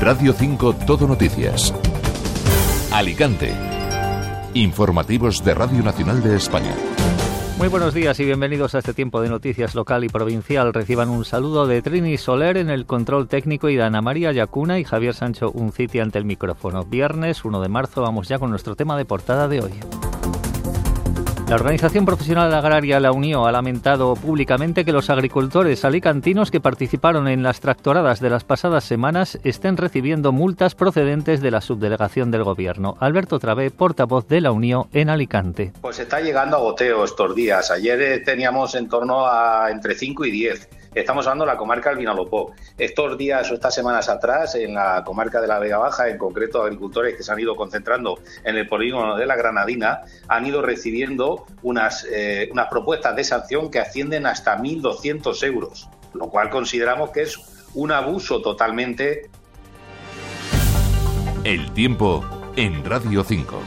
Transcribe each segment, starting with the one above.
Radio 5 Todo Noticias. Alicante. Informativos de Radio Nacional de España. Muy buenos días y bienvenidos a este tiempo de noticias local y provincial. Reciban un saludo de Trini Soler en el control técnico y de Ana María Yacuna y Javier Sancho Unciti ante el micrófono. Viernes 1 de marzo vamos ya con nuestro tema de portada de hoy. La Organización Profesional Agraria La Unión ha lamentado públicamente que los agricultores alicantinos que participaron en las tractoradas de las pasadas semanas estén recibiendo multas procedentes de la subdelegación del Gobierno. Alberto Travé, portavoz de La Unión en Alicante. Pues está llegando a goteo estos días. Ayer eh, teníamos en torno a entre 5 y 10 Estamos hablando de la comarca del Vinalopó. Estos días o estas semanas atrás, en la comarca de la Vega Baja, en concreto agricultores que se han ido concentrando en el polígono de la Granadina, han ido recibiendo unas, eh, unas propuestas de sanción que ascienden hasta 1.200 euros, lo cual consideramos que es un abuso totalmente. El tiempo en Radio 5.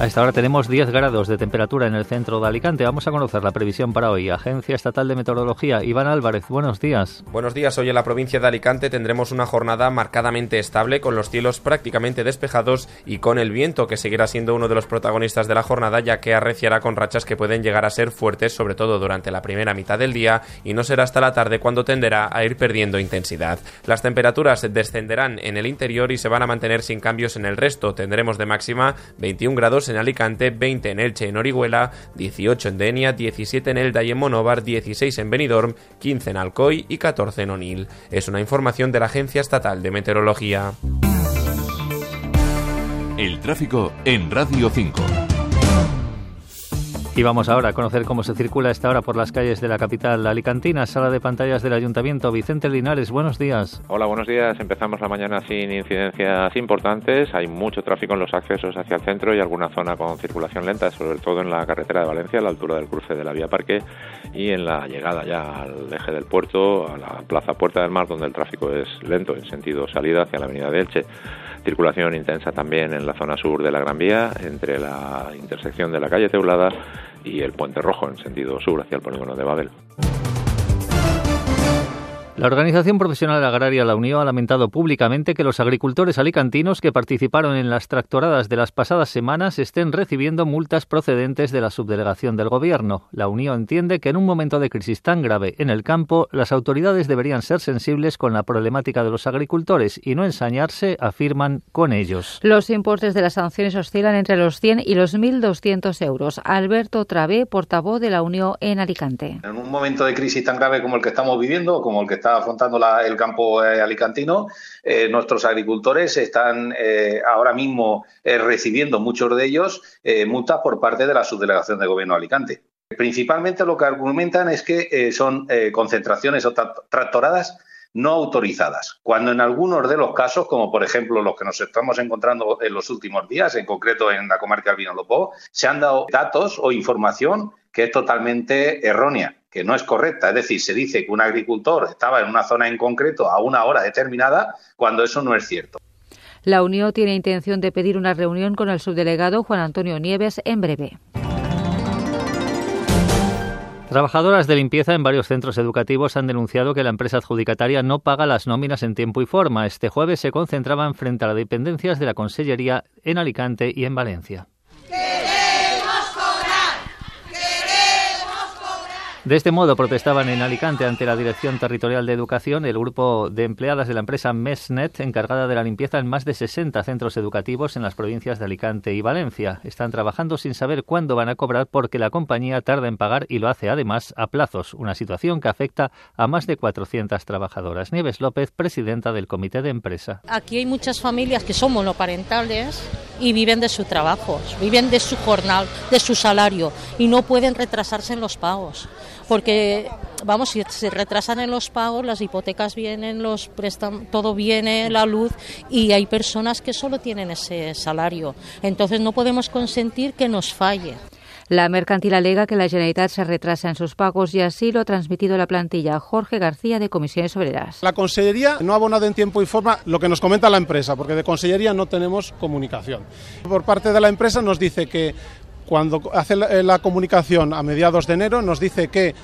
A esta hora tenemos 10 grados de temperatura en el centro de Alicante. Vamos a conocer la previsión para hoy. Agencia Estatal de Meteorología. Iván Álvarez, buenos días. Buenos días. Hoy en la provincia de Alicante tendremos una jornada marcadamente estable, con los cielos prácticamente despejados y con el viento, que seguirá siendo uno de los protagonistas de la jornada, ya que arreciará con rachas que pueden llegar a ser fuertes, sobre todo durante la primera mitad del día, y no será hasta la tarde cuando tenderá a ir perdiendo intensidad. Las temperaturas descenderán en el interior y se van a mantener sin cambios en el resto. Tendremos de máxima 21 grados en Alicante, 20 en Elche en Orihuela, 18 en Denia, 17 en Elda y en Monóvar, 16 en Benidorm, 15 en Alcoy y 14 en Onil. Es una información de la Agencia Estatal de Meteorología. El tráfico en Radio 5. Y vamos ahora a conocer cómo se circula esta hora por las calles de la capital alicantina. Sala de pantallas del Ayuntamiento. Vicente Linares, buenos días. Hola, buenos días. Empezamos la mañana sin incidencias importantes. Hay mucho tráfico en los accesos hacia el centro y alguna zona con circulación lenta, sobre todo en la carretera de Valencia, a la altura del cruce de la vía Parque y en la llegada ya al eje del puerto, a la plaza Puerta del Mar, donde el tráfico es lento en sentido salida hacia la avenida de Elche. Circulación intensa también en la zona sur de la Gran Vía, entre la intersección de la calle Teulada y el Puente Rojo en sentido sur hacia el polígono de Babel. La Organización Profesional Agraria La Unión ha lamentado públicamente que los agricultores alicantinos que participaron en las tractoradas de las pasadas semanas estén recibiendo multas procedentes de la subdelegación del Gobierno. La Unión entiende que en un momento de crisis tan grave en el campo, las autoridades deberían ser sensibles con la problemática de los agricultores y no ensañarse, afirman, con ellos. Los importes de las sanciones oscilan entre los 100 y los 1.200 euros. Alberto Travé, portavoz de la Unión en Alicante. En un momento de crisis tan grave como el que estamos viviendo, como el que está afrontando el campo eh, alicantino, eh, nuestros agricultores están eh, ahora mismo recibiendo, muchos de ellos, multas por parte de la subdelegación de gobierno de Alicante. Principalmente lo que argumentan es que son concentraciones o tractoradas no autorizadas, cuando en algunos de los casos, como por ejemplo los que nos estamos encontrando en los últimos días, en concreto en la comarca del Lopó, se han dado datos o información que es totalmente erróea que no es correcta. Es decir, se dice que un agricultor estaba en una zona en concreto a una hora determinada cuando eso no es cierto. La Unión tiene intención de pedir una reunión con el subdelegado Juan Antonio Nieves en breve. Trabajadoras de limpieza en varios centros educativos han denunciado que la empresa adjudicataria no paga las nóminas en tiempo y forma. Este jueves se concentraban frente a las dependencias de la Consellería en Alicante y en Valencia. De este modo protestaban en Alicante ante la Dirección Territorial de Educación el grupo de empleadas de la empresa Mesnet encargada de la limpieza en más de 60 centros educativos en las provincias de Alicante y Valencia. Están trabajando sin saber cuándo van a cobrar porque la compañía tarda en pagar y lo hace además a plazos, una situación que afecta a más de 400 trabajadoras. Nieves López, presidenta del comité de empresa. Aquí hay muchas familias que son monoparentales y viven de su trabajo, viven de su jornal, de su salario y no pueden retrasarse en los pagos porque vamos, si se retrasan en los pagos, las hipotecas vienen, los prestan, todo viene, la luz, y hay personas que solo tienen ese salario. Entonces no podemos consentir que nos falle. La mercantil alega que la Generalitat se retrasa en sus pagos y así lo ha transmitido la plantilla Jorge García de Comisiones Obreras. La Consellería no ha abonado en tiempo y forma lo que nos comenta la empresa, porque de Consellería no tenemos comunicación. Por parte de la empresa nos dice que cuando hace la, comunicación a mediados de enero nos dice que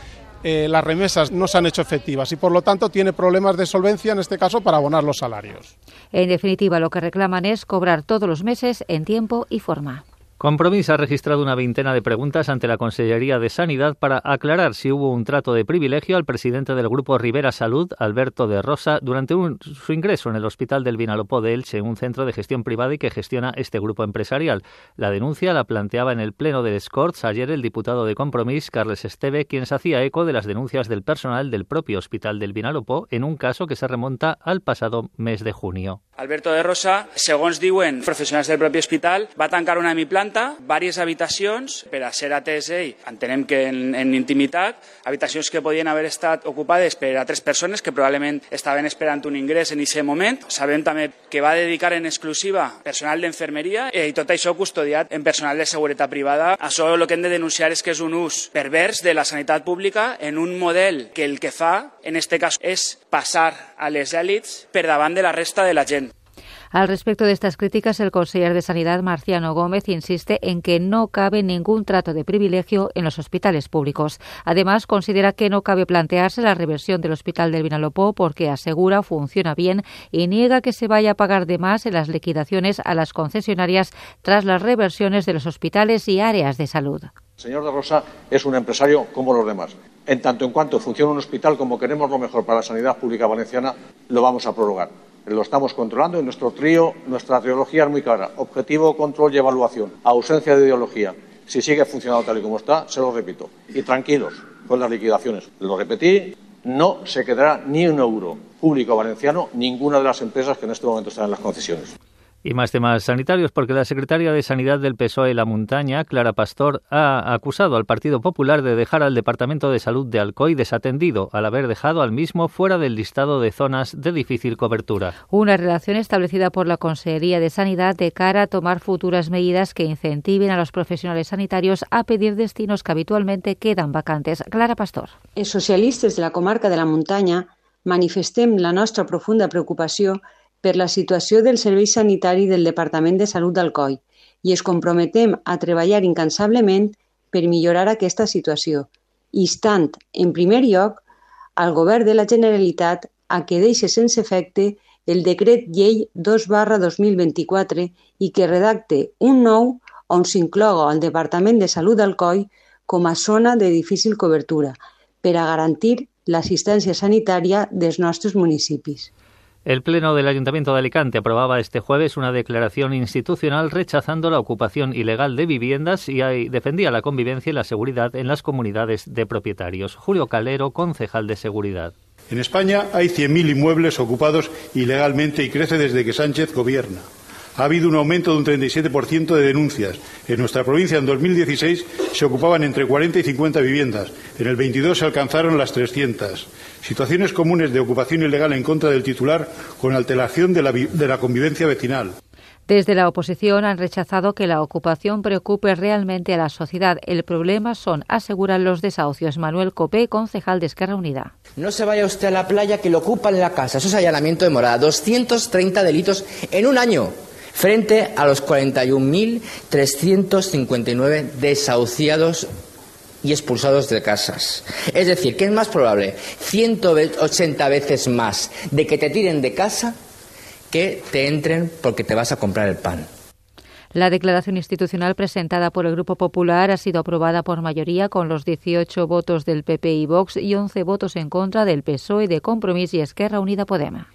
eh, las remesas no se han hecho efectivas y por lo tanto tiene problemas de solvencia en este caso para abonar los salarios. En definitiva, lo que reclaman es cobrar todos los meses en tiempo y forma. Compromís ha registrado una veintena de preguntas ante la Consellería de Sanidad para aclarar si hubo un trato de privilegio al presidente del Grupo Rivera Salud, Alberto de Rosa, durante su ingreso en el Hospital del Vinalopó de Elche, un centro de gestión privada y que gestiona este grupo empresarial. La denuncia la planteaba en el Pleno del Scorts ayer el diputado de Compromís, Carles Esteve, quien se hacía eco de las denuncias del personal del propio Hospital del Vinalopó en un caso que se remonta al pasado mes de junio. Alberto de Rosa, segons diuen professionals del propi hospital, va tancar una hemiplanta, diverses habitacions per a ser atès ell, entenem que en, en intimitat, habitacions que podien haver estat ocupades per a tres persones que probablement estaven esperant un ingrés en aquest moment. Sabem també que va dedicar en exclusiva personal d'infermeria i tot això custodiat en personal de seguretat privada. Això el que hem de denunciar és que és un ús pervers de la sanitat pública en un model que el que fa, en este cas, és passar a les èlits per davant de la resta de la gent. Al respecto de estas críticas, el conseller de Sanidad, Marciano Gómez, insiste en que no cabe ningún trato de privilegio en los hospitales públicos. Además, considera que no cabe plantearse la reversión del Hospital del Vinalopó porque asegura funciona bien y niega que se vaya a pagar de más en las liquidaciones a las concesionarias tras las reversiones de los hospitales y áreas de salud. El señor de Rosa es un empresario como los demás. En tanto en cuanto funcione un hospital como queremos lo mejor para la sanidad pública valenciana, lo vamos a prorrogar lo estamos controlando y nuestro trío, nuestra trilogía es muy clara. Objetivo, control y evaluación. Ausencia de ideología. Si sigue funcionando tal y como está, se lo repito. Y tranquilos con las liquidaciones. Lo repetí, no se quedará ni un euro público valenciano ninguna de las empresas que en este momento están en las concesiones. Y más temas sanitarios, porque la secretaria de Sanidad del PSOE La Montaña, Clara Pastor, ha acusado al Partido Popular de dejar al Departamento de Salud de Alcoy desatendido al haber dejado al mismo fuera del listado de zonas de difícil cobertura. Una relación establecida por la Consejería de Sanidad de cara a tomar futuras medidas que incentiven a los profesionales sanitarios a pedir destinos que habitualmente quedan vacantes. Clara Pastor. Els socialistes de la comarca de la Muntanya manifestem la nostra profunda preocupació per la situació del Servei Sanitari del Departament de Salut d'Alcoi i es comprometem a treballar incansablement per millorar aquesta situació, instant, en primer lloc, al Govern de la Generalitat a que deixi sense efecte el decret llei 2 barra 2024 i que redacte un nou on s'incloga el Departament de Salut d'Alcoi com a zona de difícil cobertura per a garantir l'assistència sanitària dels nostres municipis. El Pleno del Ayuntamiento de Alicante aprobaba este jueves una declaración institucional rechazando la ocupación ilegal de viviendas y defendía la convivencia y la seguridad en las comunidades de propietarios. Julio Calero, concejal de Seguridad. En España hay 100.000 inmuebles ocupados ilegalmente y crece desde que Sánchez gobierna. Ha habido un aumento de un 37% de denuncias. En nuestra provincia, en 2016, se ocupaban entre 40 y 50 viviendas. En el 22 se alcanzaron las 300. Situaciones comunes de ocupación ilegal en contra del titular con alteración de la, de la convivencia vecinal. Desde la oposición han rechazado que la ocupación preocupe realmente a la sociedad. El problema son, aseguran los desahucios. Manuel Copé, concejal de Esquerra Unida. No se vaya usted a la playa que lo ocupan en la casa. Eso es allanamiento de morada. 230 delitos en un año frente a los 41.359 desahuciados y expulsados de casas. Es decir, ¿qué es más probable? 180 veces más de que te tiren de casa que te entren porque te vas a comprar el pan. La declaración institucional presentada por el Grupo Popular ha sido aprobada por mayoría con los 18 votos del PP y Vox y 11 votos en contra del PSOE de Compromís y Esquerra Unida Podema.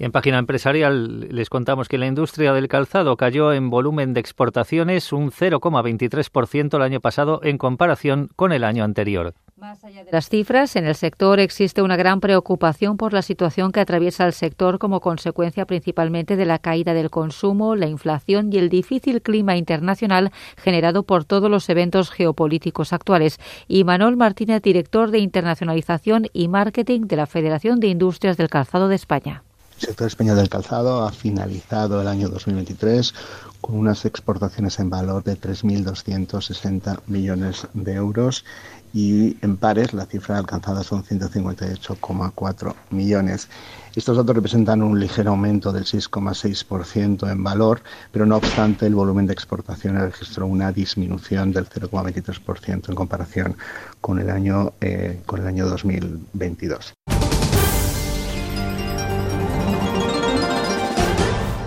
En página empresarial les contamos que la industria del calzado cayó en volumen de exportaciones un 0,23% el año pasado en comparación con el año anterior. Más allá de las cifras, en el sector existe una gran preocupación por la situación que atraviesa el sector como consecuencia principalmente de la caída del consumo, la inflación y el difícil clima internacional generado por todos los eventos geopolíticos actuales. Y Manuel Martínez, director de internacionalización y marketing de la Federación de Industrias del Calzado de España. El sector español del calzado ha finalizado el año 2023 con unas exportaciones en valor de 3.260 millones de euros y en pares la cifra alcanzada son 158,4 millones. Estos datos representan un ligero aumento del 6,6% en valor, pero no obstante el volumen de exportaciones registró una disminución del 0,23% en comparación con el año, eh, con el año 2022.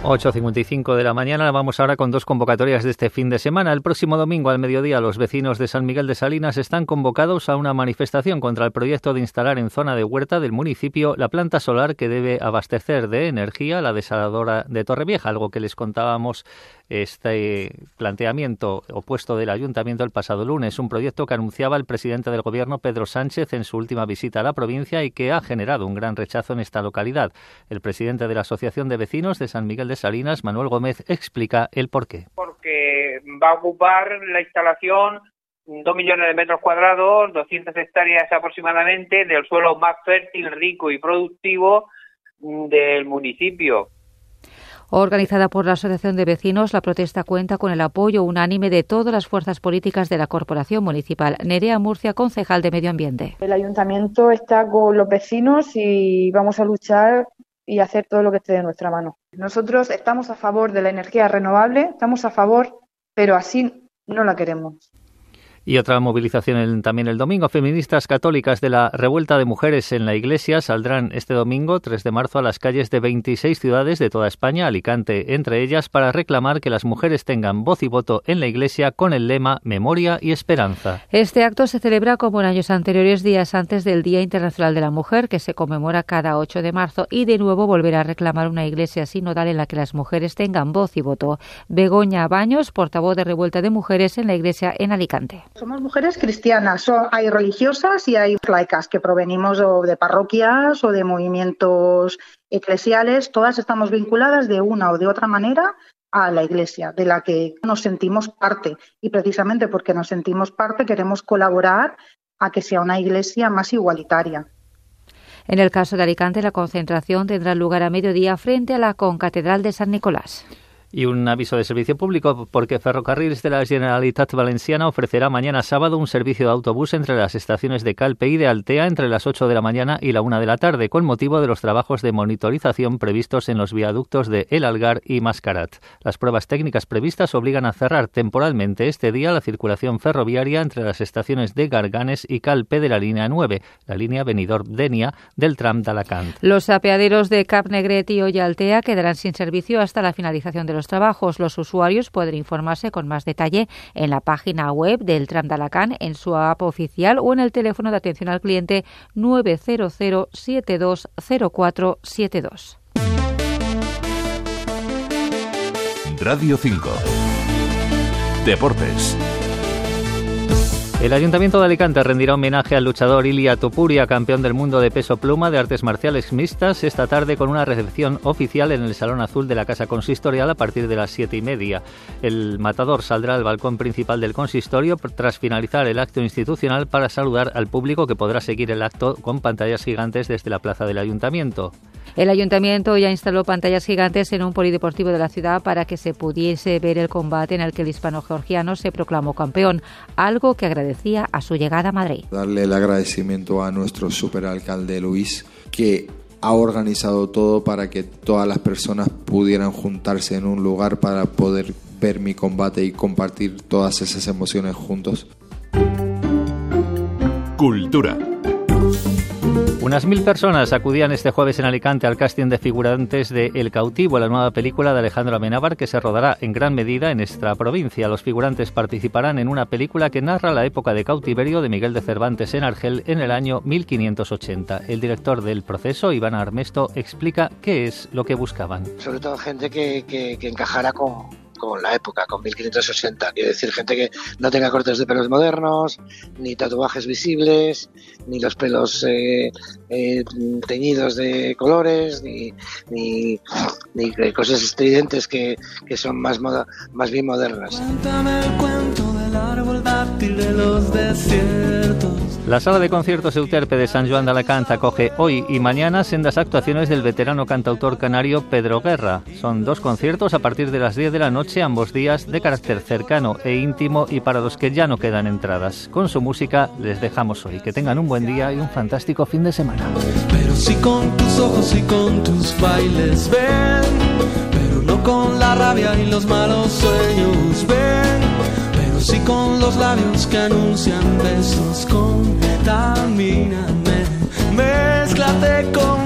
8.55 de la mañana. Vamos ahora con dos convocatorias de este fin de semana. El próximo domingo al mediodía los vecinos de San Miguel de Salinas están convocados a una manifestación contra el proyecto de instalar en zona de huerta del municipio la planta solar que debe abastecer de energía la desaladora de Torrevieja, algo que les contábamos este planteamiento opuesto del ayuntamiento el pasado lunes, un proyecto que anunciaba el presidente del gobierno Pedro Sánchez en su última visita a la provincia y que ha generado un gran rechazo en esta localidad. El presidente de la Asociación de Vecinos de San Miguel de Salinas, Manuel Gómez, explica el porqué. Porque va a ocupar la instalación dos millones de metros cuadrados, 200 hectáreas aproximadamente del suelo más fértil, rico y productivo del municipio. Organizada por la Asociación de Vecinos, la protesta cuenta con el apoyo unánime de todas las fuerzas políticas de la Corporación Municipal. Nerea Murcia, concejal de Medio Ambiente. El ayuntamiento está con los vecinos y vamos a luchar y hacer todo lo que esté de nuestra mano. Nosotros estamos a favor de la energía renovable, estamos a favor, pero así no la queremos. Y otra movilización también el domingo. Feministas católicas de la revuelta de mujeres en la Iglesia saldrán este domingo, 3 de marzo, a las calles de 26 ciudades de toda España, Alicante entre ellas, para reclamar que las mujeres tengan voz y voto en la Iglesia con el lema Memoria y Esperanza. Este acto se celebra como en años anteriores, días antes del Día Internacional de la Mujer, que se conmemora cada 8 de marzo, y de nuevo volverá a reclamar una Iglesia sinodal en la que las mujeres tengan voz y voto. Begoña Baños, portavoz de Revuelta de Mujeres en la Iglesia en Alicante. Somos mujeres cristianas, hay religiosas y hay laicas que provenimos de parroquias o de movimientos eclesiales. Todas estamos vinculadas de una o de otra manera a la Iglesia, de la que nos sentimos parte. Y precisamente porque nos sentimos parte queremos colaborar a que sea una Iglesia más igualitaria. En el caso de Alicante, la concentración tendrá lugar a mediodía frente a la Concatedral de San Nicolás. Y un aviso de servicio público porque Ferrocarriles de la Generalitat Valenciana ofrecerá mañana sábado un servicio de autobús entre las estaciones de Calpe y de Altea entre las 8 de la mañana y la 1 de la tarde con motivo de los trabajos de monitorización previstos en los viaductos de El Algar y Mascarat. Las pruebas técnicas previstas obligan a cerrar temporalmente este día la circulación ferroviaria entre las estaciones de Garganes y Calpe de la línea 9, la línea Benidorm-Denia del tram de Alacant. Los apeaderos de Cap Negret y Altea quedarán sin servicio hasta la finalización de los trabajos. Los usuarios pueden informarse con más detalle en la página web del Tram de en su app oficial o en el teléfono de atención al cliente 900 720472. Radio 5. Deportes. El Ayuntamiento de Alicante rendirá homenaje al luchador Ilia Topuria, campeón del mundo de peso pluma de artes marciales mixtas, esta tarde con una recepción oficial en el Salón Azul de la Casa Consistorial a partir de las siete y media. El matador saldrá al balcón principal del consistorio tras finalizar el acto institucional para saludar al público que podrá seguir el acto con pantallas gigantes desde la plaza del Ayuntamiento. El ayuntamiento ya instaló pantallas gigantes en un polideportivo de la ciudad para que se pudiese ver el combate en el que el hispano-georgiano se proclamó campeón, algo que a su llegada a Madrid. Darle el agradecimiento a nuestro superalcalde Luis, que ha organizado todo para que todas las personas pudieran juntarse en un lugar para poder ver mi combate y compartir todas esas emociones juntos. Cultura. Unas mil personas acudían este jueves en Alicante al casting de figurantes de El cautivo, la nueva película de Alejandro Amenábar que se rodará en gran medida en esta provincia. Los figurantes participarán en una película que narra la época de cautiverio de Miguel de Cervantes en Argel en el año 1580. El director del proceso, Iván Armesto, explica qué es lo que buscaban. Sobre todo gente que, que, que encajara con, con la época, con 1580. Quiere decir, gente que no tenga cortes de pelos modernos, ni tatuajes visibles, ni los pelos eh, eh, teñidos de colores, ni, ni, ni cosas estridentes que, que son más, moda, más bien modernas. Cuéntame el cuento el árbol dátil de los desiertos. La sala de conciertos Euterpe de San Juan de Alacant acoge hoy y mañana sendas actuaciones del veterano cantautor canario Pedro Guerra. Son dos conciertos a partir de las 10 de la noche, ambos días de carácter cercano e íntimo y para los que ya no quedan entradas. Con su música les dejamos hoy. Que tengan un buen día y un fantástico fin de semana. Pero sí con tus ojos y con tus bailes ven, pero no con la rabia y los malos sueños ven, sí con los labios que anuncian besos, contamíname, mezclate conmigo